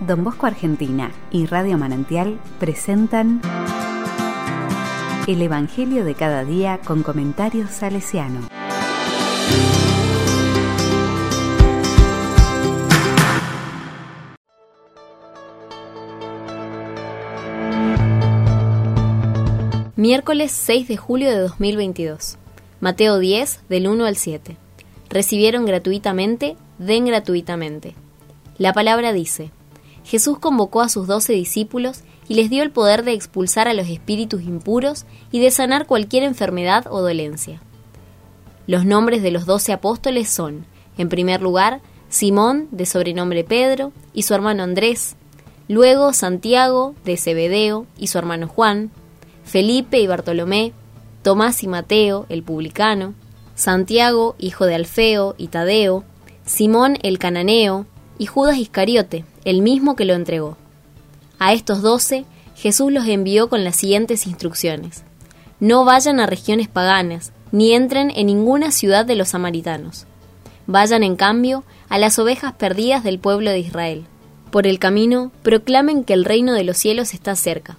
Don Bosco Argentina y Radio Manantial presentan El Evangelio de cada día con comentarios salesiano. Miércoles 6 de julio de 2022. Mateo 10, del 1 al 7. Recibieron gratuitamente, den gratuitamente. La palabra dice, Jesús convocó a sus doce discípulos y les dio el poder de expulsar a los espíritus impuros y de sanar cualquier enfermedad o dolencia. Los nombres de los doce apóstoles son, en primer lugar, Simón, de sobrenombre Pedro, y su hermano Andrés, luego Santiago, de Zebedeo, y su hermano Juan, Felipe y Bartolomé, Tomás y Mateo, el publicano, Santiago, hijo de Alfeo y Tadeo, Simón el cananeo, y Judas Iscariote, el mismo que lo entregó. A estos doce Jesús los envió con las siguientes instrucciones. No vayan a regiones paganas, ni entren en ninguna ciudad de los samaritanos. Vayan, en cambio, a las ovejas perdidas del pueblo de Israel. Por el camino, proclamen que el reino de los cielos está cerca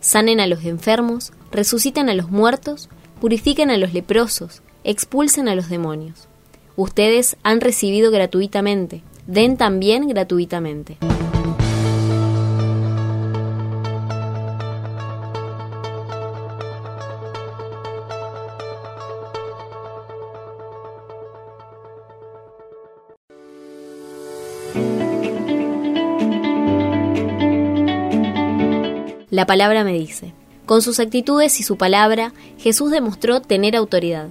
sanen a los enfermos, resuciten a los muertos, purifiquen a los leprosos, expulsen a los demonios. Ustedes han recibido gratuitamente, den también gratuitamente. La palabra me dice. Con sus actitudes y su palabra, Jesús demostró tener autoridad.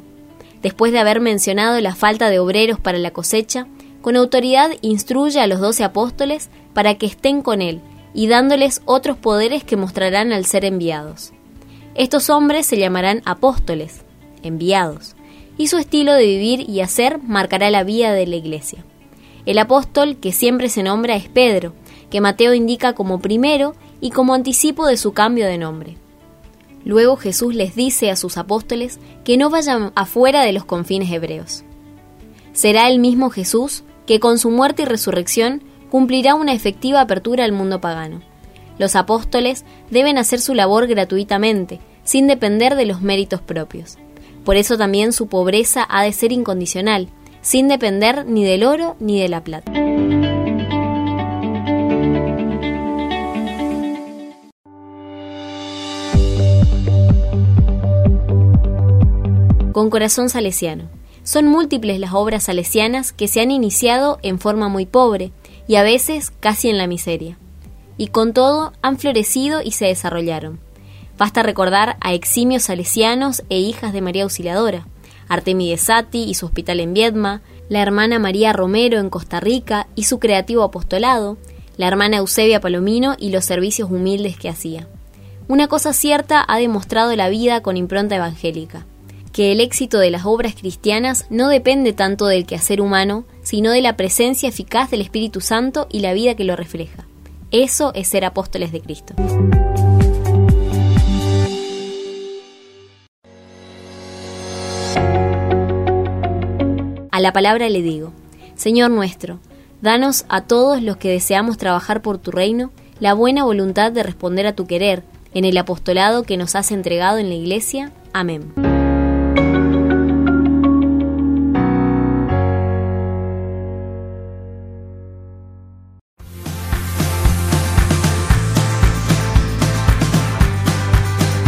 Después de haber mencionado la falta de obreros para la cosecha, con autoridad instruye a los doce apóstoles para que estén con él y dándoles otros poderes que mostrarán al ser enviados. Estos hombres se llamarán apóstoles, enviados, y su estilo de vivir y hacer marcará la vida de la iglesia. El apóstol que siempre se nombra es Pedro, que Mateo indica como primero y como anticipo de su cambio de nombre. Luego Jesús les dice a sus apóstoles que no vayan afuera de los confines hebreos. Será el mismo Jesús que con su muerte y resurrección cumplirá una efectiva apertura al mundo pagano. Los apóstoles deben hacer su labor gratuitamente, sin depender de los méritos propios. Por eso también su pobreza ha de ser incondicional, sin depender ni del oro ni de la plata. con corazón salesiano. Son múltiples las obras salesianas que se han iniciado en forma muy pobre y a veces casi en la miseria. Y con todo han florecido y se desarrollaron. Basta recordar a eximios salesianos e hijas de María Auxiliadora, Artemide Sati y su hospital en Viedma, la hermana María Romero en Costa Rica y su creativo apostolado, la hermana Eusebia Palomino y los servicios humildes que hacía. Una cosa cierta ha demostrado la vida con impronta evangélica que el éxito de las obras cristianas no depende tanto del quehacer humano, sino de la presencia eficaz del Espíritu Santo y la vida que lo refleja. Eso es ser apóstoles de Cristo. A la palabra le digo, Señor nuestro, danos a todos los que deseamos trabajar por tu reino la buena voluntad de responder a tu querer en el apostolado que nos has entregado en la Iglesia. Amén.